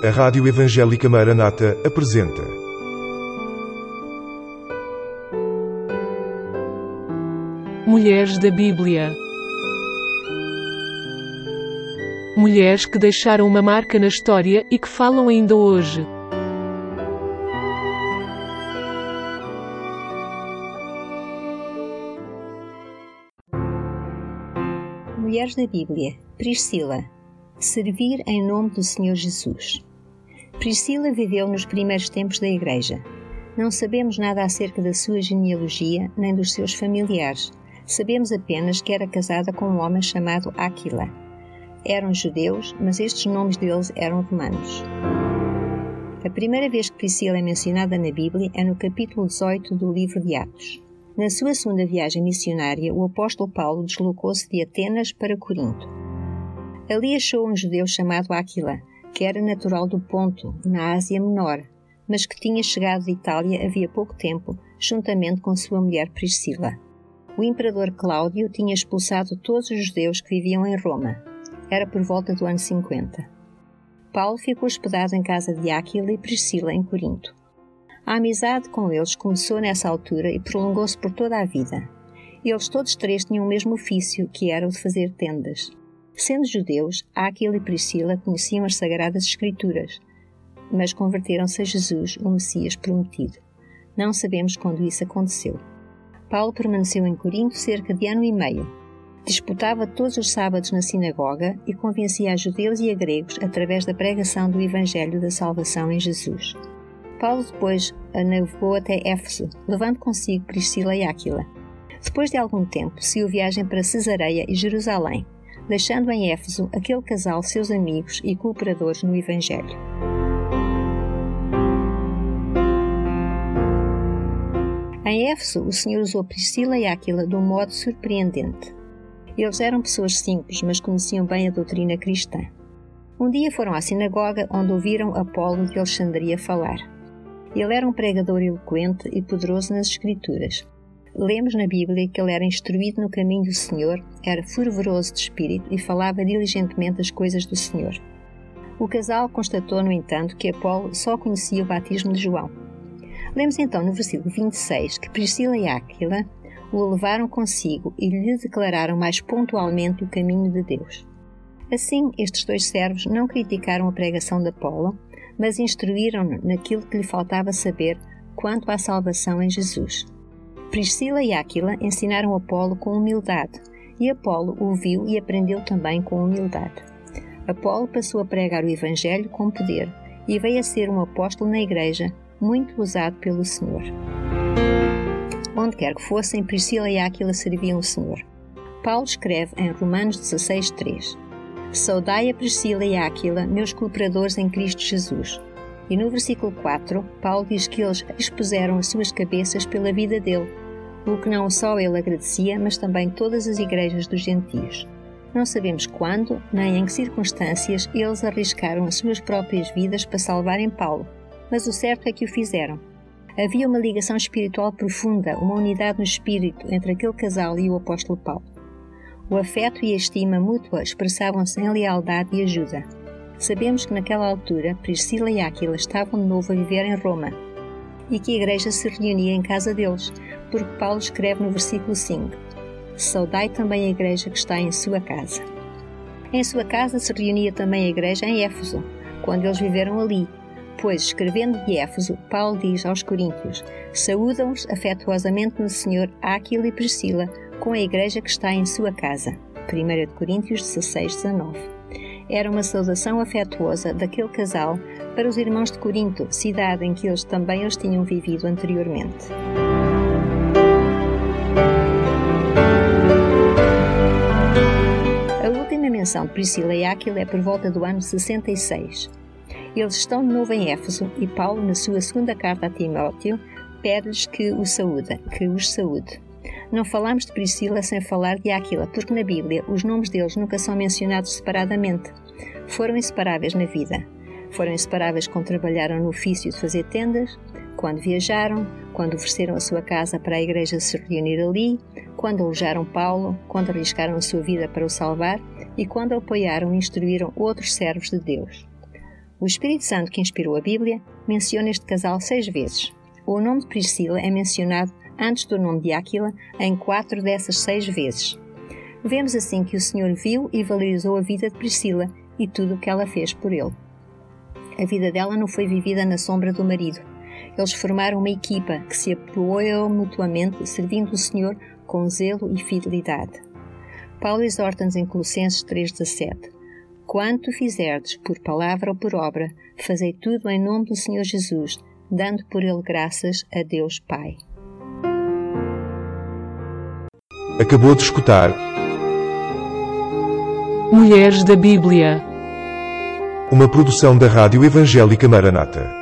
A Rádio Evangélica Maranata apresenta. Mulheres da Bíblia. Mulheres que deixaram uma marca na história e que falam ainda hoje. Mulheres da Bíblia. Priscila. Servir em nome do Senhor Jesus. Priscila viveu nos primeiros tempos da Igreja. Não sabemos nada acerca da sua genealogia nem dos seus familiares. Sabemos apenas que era casada com um homem chamado Aquila. Eram judeus, mas estes nomes deles eram romanos. A primeira vez que Priscila é mencionada na Bíblia é no capítulo 18 do livro de Atos. Na sua segunda viagem missionária, o apóstolo Paulo deslocou-se de Atenas para Corinto. Ali achou um judeu chamado Aquila, que era natural do Ponto, na Ásia Menor, mas que tinha chegado de Itália havia pouco tempo, juntamente com sua mulher Priscila. O imperador Cláudio tinha expulsado todos os judeus que viviam em Roma. Era por volta do ano 50. Paulo ficou hospedado em casa de Áquila e Priscila em Corinto. A amizade com eles começou nessa altura e prolongou-se por toda a vida. Eles todos três tinham o mesmo ofício, que era o de fazer tendas. Sendo judeus, Áquila e Priscila conheciam as Sagradas Escrituras, mas converteram-se a Jesus, o Messias prometido. Não sabemos quando isso aconteceu. Paulo permaneceu em Corinto cerca de ano e meio. Disputava todos os sábados na sinagoga e convencia a judeus e a gregos através da pregação do Evangelho da Salvação em Jesus. Paulo depois navegou até Éfeso, levando consigo Priscila e Áquila. Depois de algum tempo, seguiu viagem para Cesareia e Jerusalém, deixando em Éfeso aquele casal seus amigos e cooperadores no Evangelho. Em Éfeso, o Senhor usou Priscila e Áquila de um modo surpreendente. Eles eram pessoas simples, mas conheciam bem a doutrina cristã. Um dia foram à sinagoga onde ouviram Apolo de Alexandria falar. Ele era um pregador eloquente e poderoso nas Escrituras. Lemos na Bíblia que ele era instruído no caminho do Senhor, era fervoroso de espírito e falava diligentemente as coisas do Senhor. O casal constatou, no entanto, que Apolo só conhecia o batismo de João. Lemos então no versículo 26 que Priscila e Áquila o levaram consigo e lhe declararam mais pontualmente o caminho de Deus. Assim, estes dois servos não criticaram a pregação de Apolo, mas instruíram-no naquilo que lhe faltava saber quanto à salvação em Jesus. Priscila e Áquila ensinaram Apolo com humildade, e Apolo ouviu e aprendeu também com humildade. Apolo passou a pregar o Evangelho com poder e veio a ser um apóstolo na Igreja, muito usado pelo Senhor. Onde quer que fossem, Priscila e Áquila serviam o Senhor. Paulo escreve em Romanos 16:3: Saudai a Priscila e Áquila, meus cooperadores em Cristo Jesus. E no versículo 4, Paulo diz que eles expuseram as suas cabeças pela vida dele, o que não só ele agradecia, mas também todas as igrejas dos gentios. Não sabemos quando, nem em que circunstâncias eles arriscaram as suas próprias vidas para salvarem Paulo, mas o certo é que o fizeram. Havia uma ligação espiritual profunda, uma unidade no espírito entre aquele casal e o apóstolo Paulo. O afeto e a estima mútua expressavam-se em lealdade e ajuda. Sabemos que naquela altura Priscila e Áquila estavam de novo a viver em Roma e que a igreja se reunia em casa deles, porque Paulo escreve no versículo 5: Saudai também a igreja que está em sua casa. Em sua casa se reunia também a igreja em Éfeso, quando eles viveram ali, pois, escrevendo de Éfeso, Paulo diz aos Coríntios: Saúdam-os afetuosamente no Senhor Áquila e Priscila, com a igreja que está em sua casa. 1 Coríntios 16, 19 era uma saudação afetuosa daquele casal para os irmãos de Corinto, cidade em que eles também os tinham vivido anteriormente. A última menção de Priscila e Áquila é por volta do ano 66. Eles estão de novo em Éfeso e Paulo, na sua segunda carta a Timóteo, pede-lhes que o que os saúde. Não falamos de Priscila sem falar de Áquila, porque na Bíblia os nomes deles nunca são mencionados separadamente. Foram inseparáveis na vida. Foram inseparáveis quando trabalharam no ofício de fazer tendas, quando viajaram, quando ofereceram a sua casa para a igreja se reunir ali, quando alojaram Paulo, quando arriscaram a sua vida para o salvar e quando apoiaram e instruíram outros servos de Deus. O Espírito Santo que inspirou a Bíblia menciona este casal seis vezes. O nome de Priscila é mencionado antes do nome de Aquila em quatro dessas seis vezes. Vemos assim que o Senhor viu e valorizou a vida de Priscila e tudo o que ela fez por ele. A vida dela não foi vivida na sombra do marido. Eles formaram uma equipa que se apoiou mutuamente, servindo o Senhor com zelo e fidelidade. Paulo exorta-nos em Colossenses 3,17: Quanto fizerdes, por palavra ou por obra, fazei tudo em nome do Senhor Jesus, dando por ele graças a Deus Pai. Acabou de escutar Mulheres da Bíblia. uma produção da Rádio Evangélica Maranata.